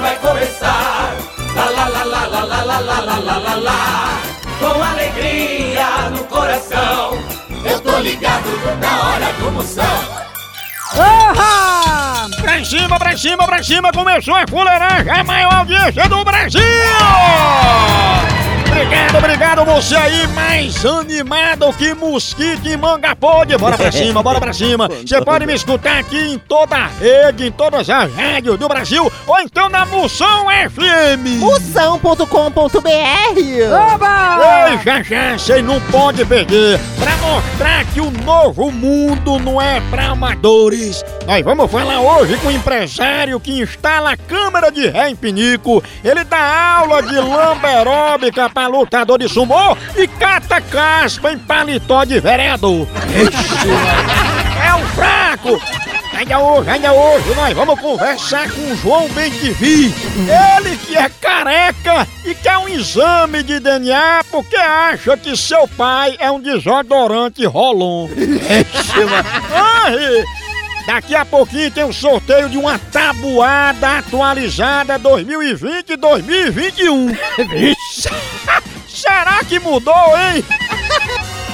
vai começar. Lá lá lá lá lá lá lá lá lá lá lá lá. Com alegria no coração, eu tô ligado na hora do Moção. Porra! Pra cima, pra cima, pra cima, começou a fuleiragem, a maior audiência do Brasil! Obrigado, obrigado você aí, mais animado que mosquito e manga podre. Bora pra cima, bora pra cima. Você pode me escutar aqui em toda a rede, em todas as rádios do Brasil, ou então na Moção FM. Moção.com.br Ei, já já, você não pode perder. Pra mostrar que o novo mundo não é pra amadores. Nós vamos falar hoje com um empresário que instala câmera de ré em pinico. Ele dá aula de lamberóbica pra lutador de sumô e cata caspa em paletó de vereador. É um fraco! Ainda hoje, ainda hoje, nós vamos conversar com o João Bentivi. Ele que é careca e quer um exame de DNA porque acha que seu pai é um desodorante rolon. Daqui a pouquinho tem o sorteio de uma tabuada atualizada 2020-2021. Vixe! Será que mudou, hein?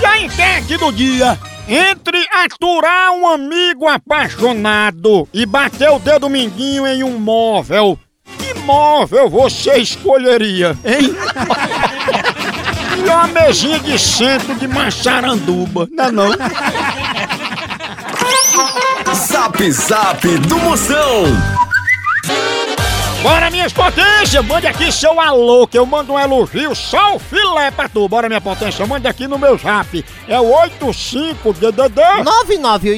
E a enquete do dia? Entre aturar um amigo apaixonado e bater o dedo mindinho em um móvel, que móvel você escolheria, hein? E uma mesinha de centro de maçaranduba, não é não? Zap Zap do Moção. Bora, minhas potências! Mande aqui seu alô, que eu mando um elogio, só o filé pra tu. Bora, minha potência, mande aqui no meu zap. É o 85DDD.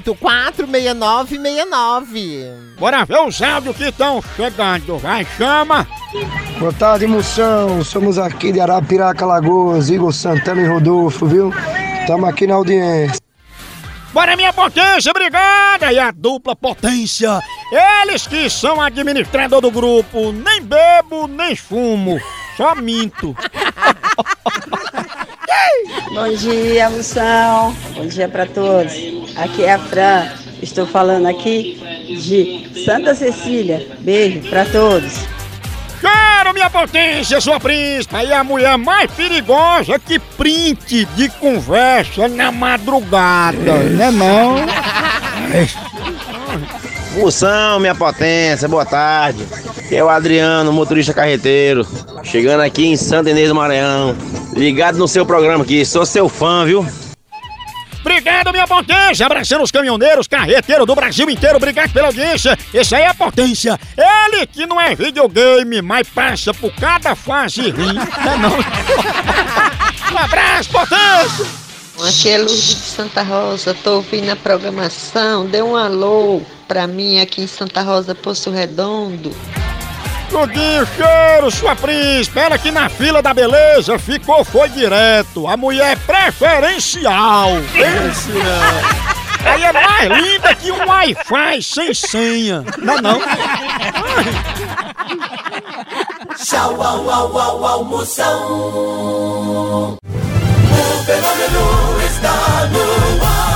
99846969. Bora ver os áudios que estão chegando. Vai, chama! Boa tarde, moção. Somos aqui de Arapiraca, Lagoas, Igor Santana e Rodolfo, viu? Estamos aqui na audiência. Bora, minha potência, obrigada! E a dupla potência. Eles que são administrador do grupo. Nem bebo, nem fumo. Só minto. Bom dia, Moção. Bom dia para todos. Aqui é a Fran. Estou falando aqui de Santa Cecília. Beijo para todos. Quero minha potência, sua príncipe! Aí a mulher mais perigosa que print de conversa na madrugada, né não? Moção, minha potência, boa tarde. Aqui é o Adriano, motorista carreteiro. Chegando aqui em Santa Inês do Maranhão. Ligado no seu programa aqui, sou seu fã, viu? Obrigado, minha potência! Abraçando os caminhoneiros, carreteiros do Brasil inteiro, obrigado pela audiência! Esse aí é a potência! Ele que não é videogame, mas passa por cada fase ruim, né não? um abraço, potência! Aqui é Lourdes de Santa Rosa, tô ouvindo a programação, dê um alô pra mim aqui em Santa Rosa, Poço Redondo. Tudinho, cheiro, sua príncipe! Ela aqui na fila da beleza ficou, foi direto. A mulher preferencial. Né? Aí é mais linda que um Wi-Fi sem senha. Não, não. Tchau, au, au, au, au, Moção. O fenômeno está no ar.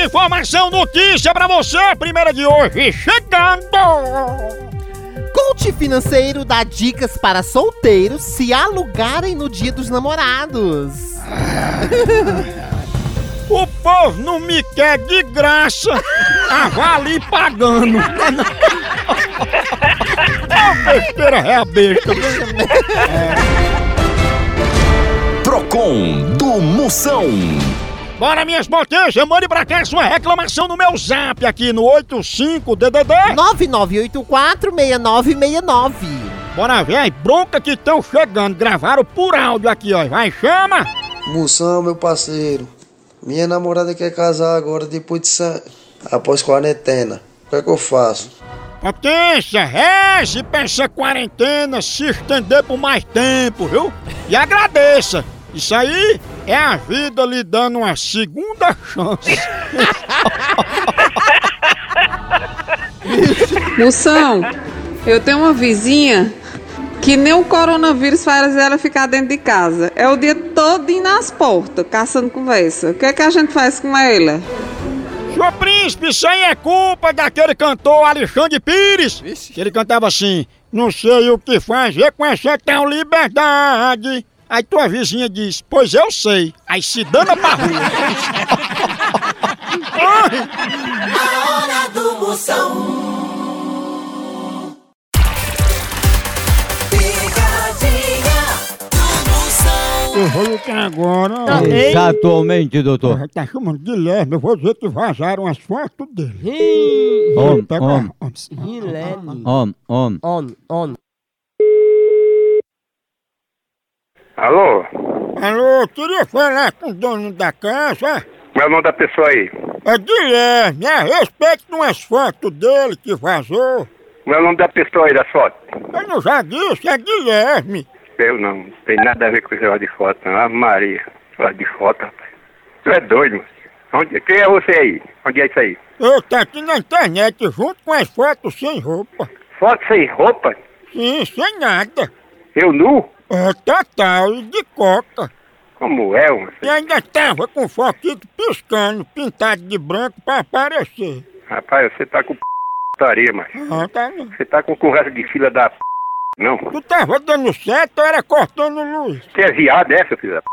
De informação, notícia pra você, primeira de hoje, chegando! Coach financeiro dá dicas para solteiros se alugarem no dia dos namorados. O povo não me quer de graça, avali pagando. A besteira é a besta. Procon do Moção. Bora, minhas potências, mande pra cá sua reclamação no meu zap aqui no 85DDD. 99846969. Bora ver as broncas que estão chegando. Gravaram por áudio aqui, ó. Vai, chama! Moção, meu parceiro. Minha namorada quer casar agora depois de San... após quarentena. O que é que eu faço? Potência, reze pra essa quarentena se estender por mais tempo, viu? E agradeça. Isso aí é a vida lhe dando uma segunda chance. Moção, eu tenho uma vizinha que nem o coronavírus faz ela ficar dentro de casa. É o dia todo nas portas, caçando conversa. O que é que a gente faz com ela? Senhor Príncipe, isso aí é culpa daquele cantor Alexandre Pires. Que ele cantava assim: Não sei o que fazer com essa tal liberdade. Aí tua vizinha diz: Pois eu sei. Aí se dana pra rua. A hora do Moção. Eu vou lutar agora. Exatamente, doutor. Tá chamando de Guilherme, eu vou dizer que vazaram as fotos dele. Om, Pega om, a- om, om. On, on. Alô? Alô, eu queria falar com o dono da casa. Qual é o nome da pessoa aí? É Guilherme, a respeito de umas fotos dele que vazou. Qual é o nome da pessoa aí da foto? Eu não já disse, é Guilherme. Eu não, não tem nada a ver com esse negócio de foto, não. Ave Maria, negócio de foto, rapaz. Tu é doido, mano. Onde, quem é você aí? Onde é isso aí? Eu tá aqui na internet junto com as fotos sem roupa. Foto sem roupa? Sim, sem nada. Eu nu? É total e de coca. Como é, mano? E ainda tava com o foquito piscando, pintado de branco pra aparecer. Rapaz, você tá com putaria, mas Ah, tá não. Você tá com conversa de fila da p... Não. Tu tava dando certo ou era cortando luz? Você é viado, é, seu filho da p...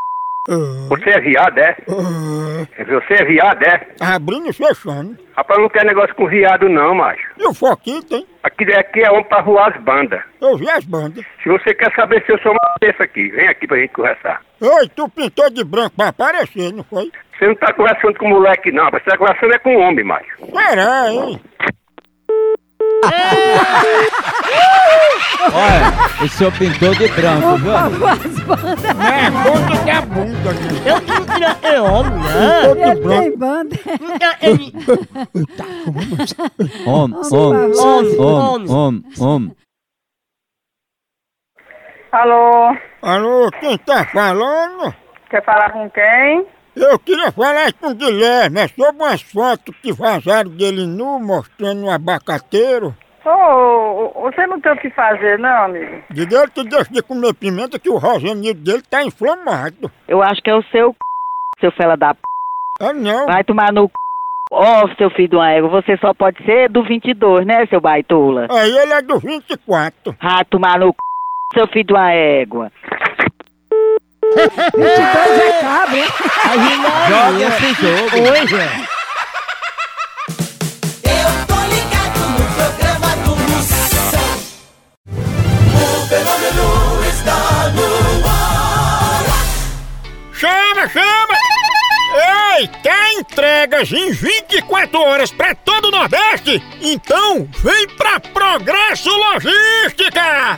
Você é viado, é? Você é viado, é? Abrindo e fechando. Rapaz, eu não quero negócio com viado, não, macho. E o foquito, hein? Aqui, aqui é homem pra voar as bandas. Eu vi as bandas. Se você quer saber se eu sou uma dessa aqui, vem aqui pra gente conversar. Oi, tu pintou de branco pra aparecer, não foi? Você não tá conversando com moleque, não. Você tá conversando é com homem, macho. Será, hein? Olha, o senhor pintou de branco, viu? É, ponto da bunda, né? Eu não é homem, Pintou de branco. banda. Om, om, om, om, om. Alô, Alô, quem tá falando? quer falar com quem? Eu queria falar com o Guilherme, é sobre umas fotos que vazaram dele nu, mostrando um abacateiro. Ô, você não tem o que fazer, não, amigo? Diga ele que deixa de comer pimenta que o rosanildo dele tá inflamado. Eu acho que é o seu c... seu fela da p... É não. Vai tomar no c... Ó, seu filho de uma égua, você só pode ser do 22, né, seu baitola? Aí ele é do 24. Ah, tomar no c... seu filho de uma égua. 22 é cabra, hein? Joga esse jogo. Gente. Eu tô ligado no programa do Moção. O fenômeno está no ar. Chama, chama! Ei, quer entregas em 24 horas pra todo o Nordeste? Então vem pra Progresso Logística!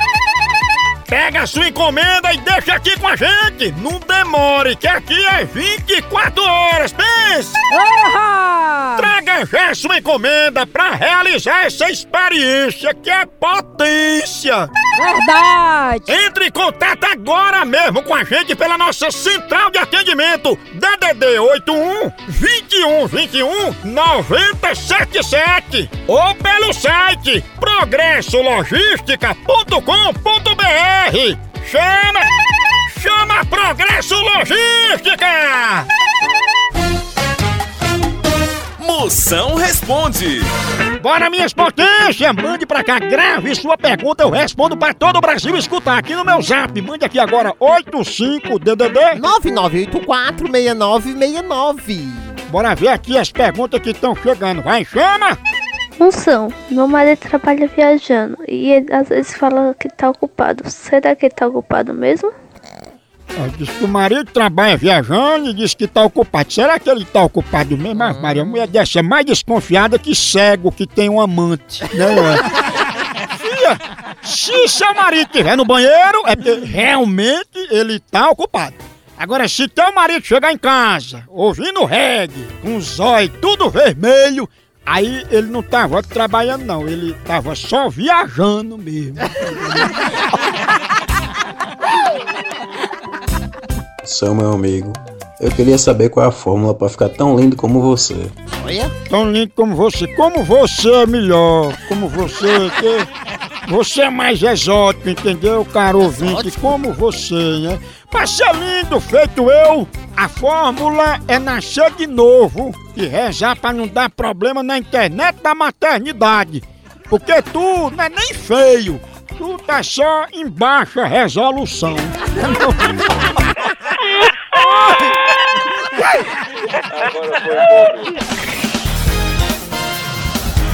Pega a sua encomenda e deixa aqui com a gente. Não demore, que aqui é 24 horas. Uhum. Traga já sua encomenda para realizar essa experiência que é potência. Verdade! Entre em contato agora mesmo com a gente pela nossa central de atendimento DDD 81 21 21 977 ou pelo site progressologística.com.br. Chama! Chama Progresso Logística! Moção responde. Bora, minhas potências! Mande pra cá, grave sua pergunta, eu respondo pra todo o Brasil escutar aqui no meu zap. Mande aqui agora 85DDD 99846969. Bora ver aqui as perguntas que estão chegando. Vai, chama! Moção, meu marido trabalha viajando e ele às vezes fala que tá ocupado. Será que ele tá ocupado mesmo? Diz que o marido trabalha viajando e diz que tá ocupado. Será que ele tá ocupado mesmo? Ah, Maria, a mulher dessa é mais desconfiada que cego que tem um amante, né? Fia, se seu marido estiver no banheiro, é porque realmente ele tá ocupado. Agora, se teu marido chegar em casa, ouvindo reggae, com os olhos tudo vermelho, aí ele não tava trabalhando não, ele tava só viajando mesmo. São meu amigo. Eu queria saber qual é a fórmula para ficar tão lindo como você. Olha. Tão lindo como você. Como você é melhor. Como você. Que... Você é mais exótico, entendeu, caro ouvinte? Como você, né? Pra ser lindo, feito eu, a fórmula é nascer de novo e rezar pra não dar problema na internet da maternidade. Porque tu não é nem feio, tu tá só em baixa resolução.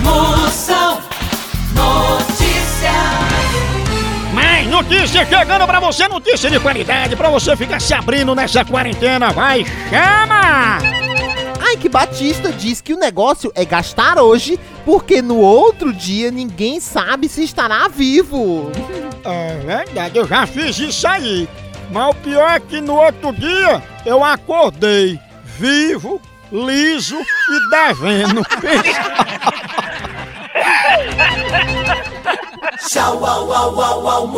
Moção Notícias. Mais notícia chegando pra você, notícia de qualidade, pra você ficar se abrindo nessa quarentena. Vai, chama! Ai, que Batista diz que o negócio é gastar hoje, porque no outro dia ninguém sabe se estará vivo. É verdade, eu já fiz isso aí. Mas o pior é que no outro dia eu acordei vivo, liso e devendo. Tchau, au, au, au, au,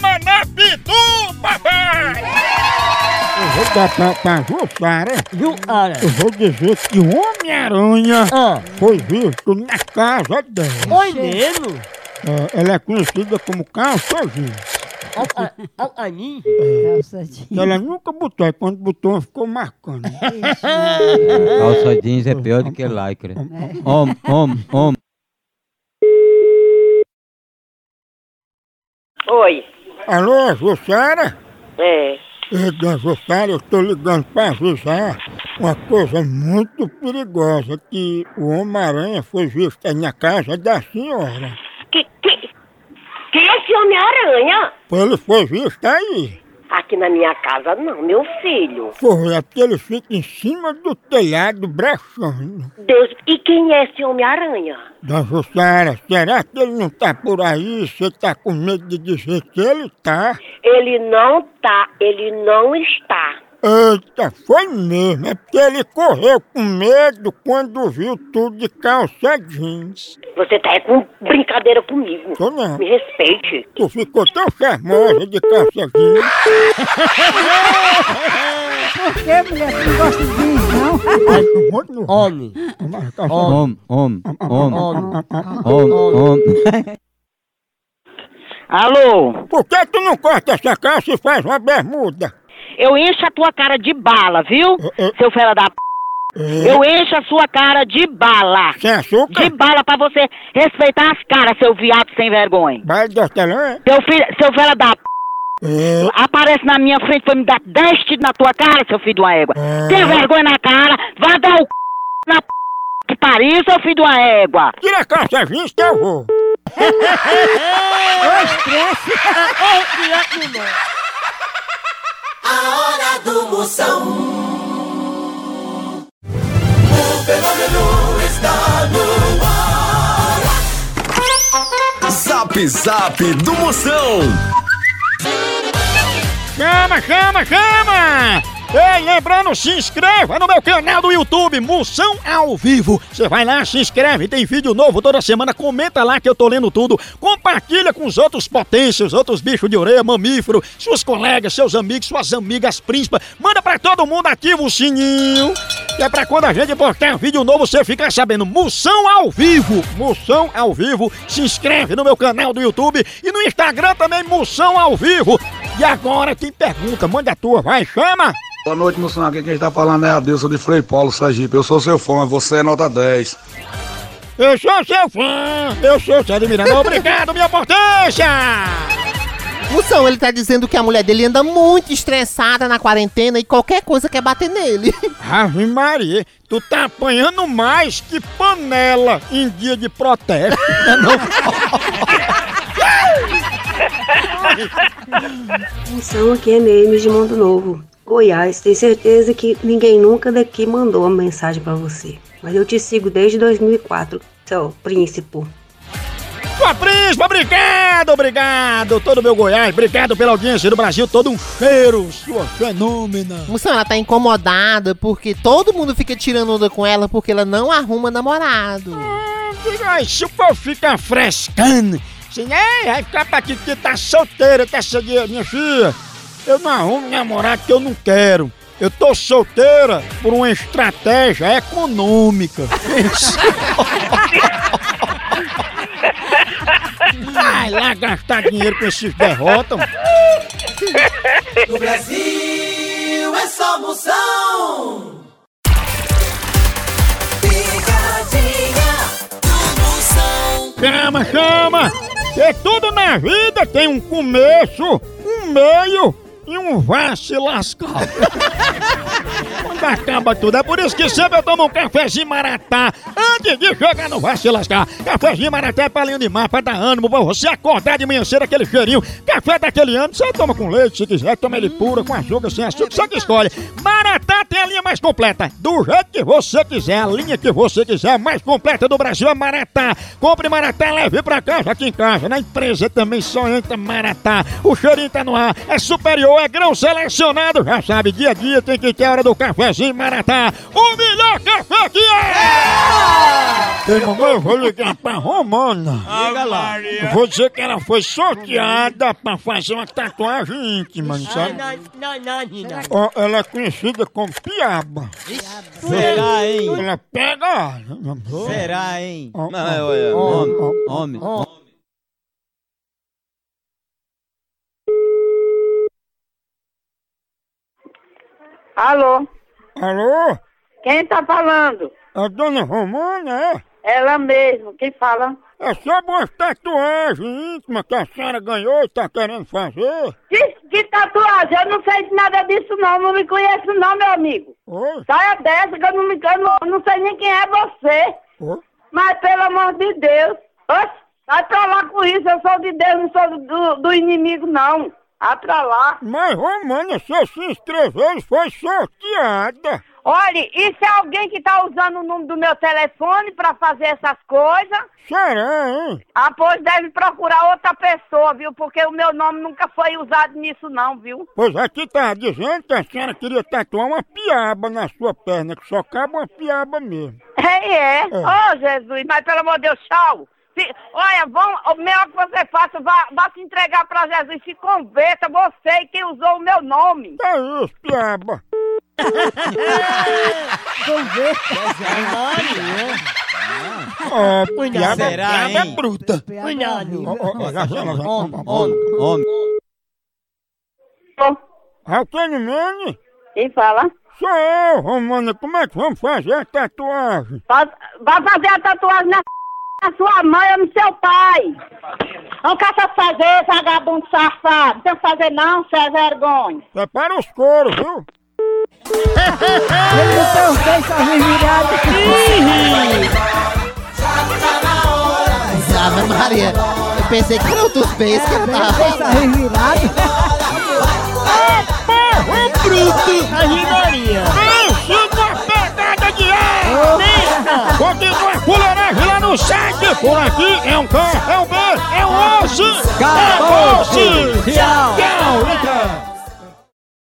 vou dar pra, pra Jussara. Eu vou dizer que o Homem-Aranha foi visto na casa dela. Foi mesmo? É, ela é conhecida como calça jeans. A mim? Ela nunca botou, e quando botou ficou marcando. Calça jeans é pior do que lycra. Homem, homem, homem. Oi. Alô, Jussara? É. Eita, Jussara, eu tô ligando pra avisar uma coisa muito perigosa, que o Homem-Aranha foi visto aí na casa da senhora. Que, que, quem é esse Homem-Aranha? Ele foi visto aí. Aqui na minha casa não, meu filho. Porra, é porque ele fica em cima do telhado brechando. Deus, e quem é esse Homem-Aranha? Dona Jussara, será que ele não tá por aí? Você tá com medo de dizer que ele tá? Ele não tá, ele não está. Eita, foi mesmo. É porque ele correu com medo quando viu tudo de calça jeans. Você tá é com brincadeira comigo. Tô não. Me respeite. Tu ficou tão charmosa de calça jeans. Por que, mulher? Você não gosta de jeans, não? Homem. Homem, homem, homem, homem, homem. Alô? Por que tu não corta essa calça e faz uma bermuda? Eu encho a tua cara de bala, viu? Seu fera da p. Eu encho a sua cara de bala. Sem açúcar? De bala pra você respeitar as caras, seu viado sem vergonha. Vai de hortelã? Seu filho, seu fera da p. Aparece na minha frente foi me dar 10 tiros na tua cara, seu filho de uma égua. Tem vergonha na cara, vai dar o c... na p... que pariu, seu filho de uma égua. Tira a calça jeans que eu vou. Ô, estresse. A hora do Moção. O fenômeno está no ar. Zap Zap do Moção. Chama, chama, chama! Ei, lembrando, se inscreva no meu canal do YouTube, Moção ao Vivo. Você vai lá, se inscreve, tem vídeo novo toda semana. Comenta lá que eu tô lendo tudo. Compartilha com os outros potências, outros bichos de orelha, mamífero, seus colegas, seus amigos, suas amigas, príncipas. Manda pra todo mundo, ativa o sininho. Que é pra quando a gente postar vídeo novo, você ficar sabendo. Moção ao Vivo. Moção ao Vivo. Se inscreve no meu canal do YouTube e no Instagram também, Moção ao Vivo. E agora, quem pergunta, manda a tua, vai, chama! Boa noite, moção. Aqui quem está falando é a Deus de Frei Paulo Sergipe. Eu sou seu fã, você é nota 10. Eu sou seu fã, eu sou seu admirador. Obrigado, minha potência! Moção, ele tá dizendo que a mulher dele anda muito estressada na quarentena e qualquer coisa quer bater nele. Ave Maria, tu tá apanhando mais que panela em dia de protesto. Não, Moção aqui é Neme de Mundo Novo, Goiás. Tenho certeza que ninguém nunca daqui mandou uma mensagem pra você. Mas eu te sigo desde 2004, seu príncipe. Sua príncipa, obrigado, obrigado. Todo meu Goiás, obrigado pela audiência do Brasil, todo um cheiro, sua fenômena. Moção, ela tá incomodada porque todo mundo fica tirando onda com ela porque ela não arruma namorado. Ai, se o povo ficar frescando, assim, é, vai ficar pra aqui que tá solteira, tá seguindo, minha filha. Eu não arrumo namorado que eu não quero. Eu tô solteira por uma estratégia econômica. Vai lá gastar dinheiro com esses derrotas. No Brasil é só Moção. Picadinha do Moção. Chama, chama! Que tudo na vida tem um começo, um meio e um vai se lascar. Acaba tudo, é por isso que sempre eu tomo um cafezinho maratá antes de chegar no vai se lascar. Cafezinho maratá é pra linha de mar, pra dar ânimo, pra você acordar de manhã cedo aquele cheirinho. Café daquele ano, você toma com leite se quiser, toma ele puro, com açúcar, sem açúcar, você que escolhe. Maratá tem a linha mais completa, do jeito que você quiser, a linha que você quiser, a mais completa do Brasil é Maratá. Compre Maratá, leve pra casa, aqui em casa, na empresa também só entra Maratá. O cheirinho tá no ar, é superior, é grão selecionado, já sabe, dia a dia tem que ter a hora do cafezinho Maratá. O melhor café que é! Ei, mamãe, eu vou ligar pra Romana. Liga lá. Eu Vou dizer que ela foi sorteada pra fazer uma tatuagem íntima, não sabe? Não, não, não. Ó, ela é conhecida como Piaba. Será, hein? Ela pega. Será, hein? Ó, Não, ó, é, ó, homem, homem, homem. Alô? Alô? Quem tá falando? A dona Romana, é? Ela mesmo, quem fala? É sobre uma tatuagem íntima que a senhora ganhou e tá querendo fazer. Que, que tatuagem? Eu não sei de nada disso não, não me conheço não, meu amigo. Oi? Saia dessa que eu não, me, eu não, não sei nem quem é você. Oi? Mas pelo amor de Deus, oxe, vai pra lá com isso, eu sou de Deus, não sou do, do inimigo não. Ah, pra lá. Mas, Romana, você se inscreveu e foi sorteada. Olha, isso é alguém que tá usando o número do meu telefone pra fazer essas coisas? Será, hein? Ah, pois deve procurar outra pessoa, viu? Porque o meu nome nunca foi usado nisso não, viu? Pois aqui tá dizendo que a senhora queria tatuar uma piaba na sua perna, que só cabe uma piaba mesmo. É, é. Oh, Jesus, mas pelo amor de Deus, tchau. Se- olha, vão, o melhor que você faça, vá, vá se entregar pra Jesus, se converta, você quem usou o meu nome. É isso, piaba. Ó, piaba, Será, piaba é bruta. Cuidado. Homem, homem. Alcane Mene? Quem fala? Sou eu, Romana. Como é que vamos fazer a tatuagem? Vai vai fazer a tatuagem na, na sua mãe ou no seu pai. Não caça fazer, vagabundo safado. Não tem que fazer não, você é vergonha. Prepara os coros, viu? Ele não tem os beijos virado. Ave Maria, eu pensei que era outros beijos que eu tava Tá revirado. Porra, bruto! Aginaria! Pense numa pegada de ar! Continua a o 7 por aqui, é um cão, é um beijo, é um osso, acabou-se! É Tchau! Tchau,